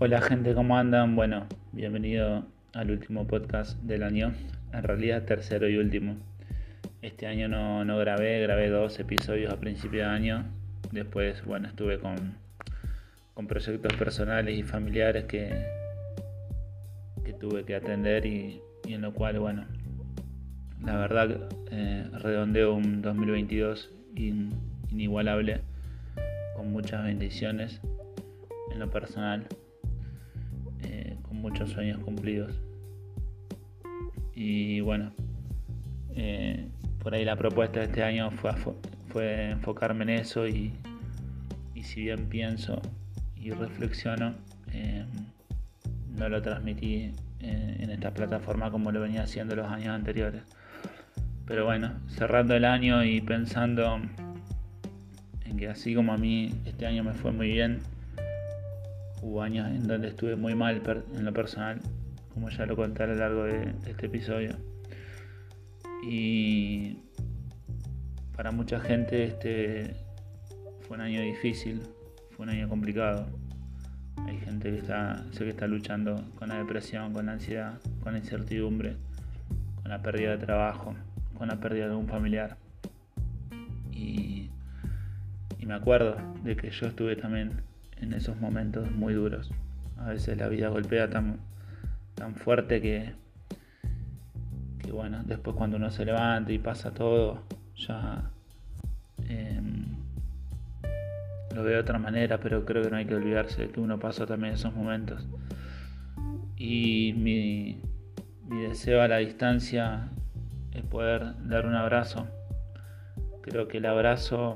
Hola gente, ¿cómo andan? Bueno, bienvenido al último podcast del año, en realidad tercero y último. Este año no, no grabé, grabé dos episodios a principio de año, después, bueno, estuve con, con proyectos personales y familiares que, que tuve que atender y, en lo cual, bueno, la verdad eh, redondeo un 2022 inigualable, con muchas bendiciones en lo personal muchos sueños cumplidos. Y bueno, eh, por ahí la propuesta de este año fue, fue enfocarme en eso y, si bien pienso y reflexiono, eh, no lo transmití eh, en esta plataforma como lo venía haciendo los años anteriores. Pero bueno, cerrando el año y pensando en que así como a mí este año me fue muy bien, Hubo años en donde estuve muy mal en lo personal, como ya lo conté a lo largo de, este episodio. Y para mucha gente este fue un año difícil, fue un año complicado. Hay gente que está, sé que está luchando con la depresión, con la ansiedad, con la incertidumbre, con la pérdida de trabajo, con la pérdida de un familiar. Y, y me acuerdo de que yo estuve también en esos momentos muy duros. A veces la vida golpea tan, tan fuerte que, que, bueno, después cuando uno se levanta y pasa todo, ya em, lo veo de otra manera, pero creo que no hay que olvidarse de que uno pasó también esos momentos. Y mi, deseo a la distancia es poder dar un abrazo. Creo que el abrazo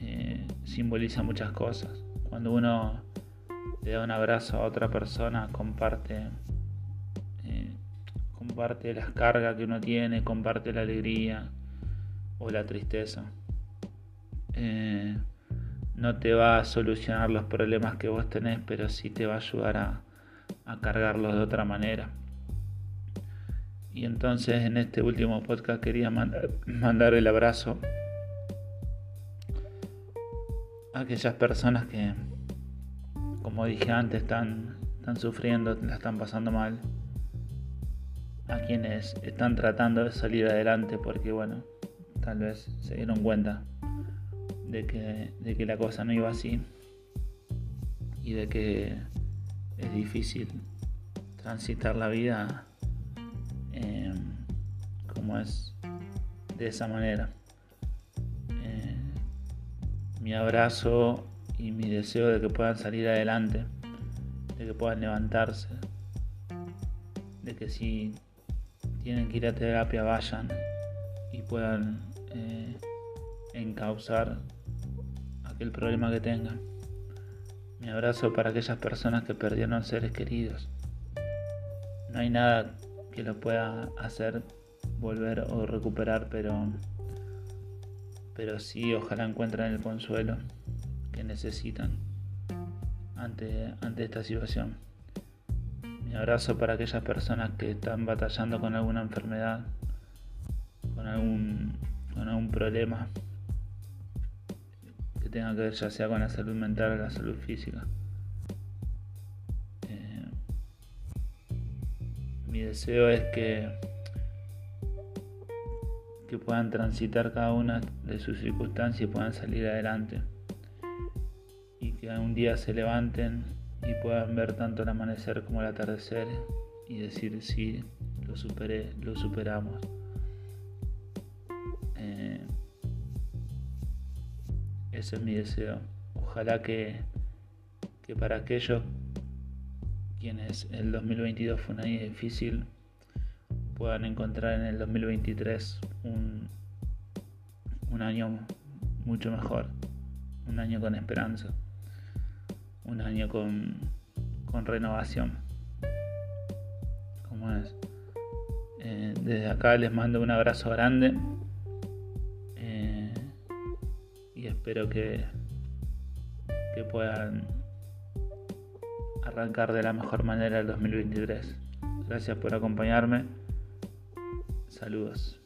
eh, simboliza muchas cosas. Cuando uno le da un abrazo a otra persona, comparte, eh, comparte las cargas que uno tiene, comparte la alegría o la tristeza. Eh, no te va a solucionar los problemas que vos tenés, pero sí te va a ayudar a, cargarlos de otra manera. Y entonces en este último podcast quería mandar el abrazo aquellas personas que, como dije antes, están, están sufriendo, la están pasando mal, a quienes están tratando de salir adelante porque, bueno, tal vez se dieron cuenta de que, de que la cosa no iba así y de que es difícil transitar la vida eh, como es de esa manera mi abrazo y mi deseo de que puedan salir adelante, de que puedan levantarse, de que si tienen que ir a terapia vayan y puedan eh, encauzar aquel problema que tengan. Mi abrazo para aquellas personas que perdieron seres queridos. No hay nada que lo pueda hacer volver o recuperar, pero pero sí ojalá encuentren el consuelo que necesitan ante, ante esta situación. Mi abrazo para aquellas personas que están batallando con alguna enfermedad, con algún, con algún problema que tenga que ver ya sea con la salud mental o la salud física. Eh, mi deseo es que que puedan transitar cada una de sus circunstancias y puedan salir adelante. Y que un día se levanten y puedan ver tanto el amanecer como el atardecer y decir sí, lo superé, lo superamos. Eh, ese es mi deseo. Ojalá que, que para aquellos quienes el 2022 fue un año difícil, puedan encontrar en el 2023 un, un año mucho mejor, un año con esperanza, un año con, con renovación. Como es. Eh, desde acá les mando un abrazo grande eh, y espero que, que puedan arrancar de la mejor manera el 2023. Gracias por acompañarme. Saludos.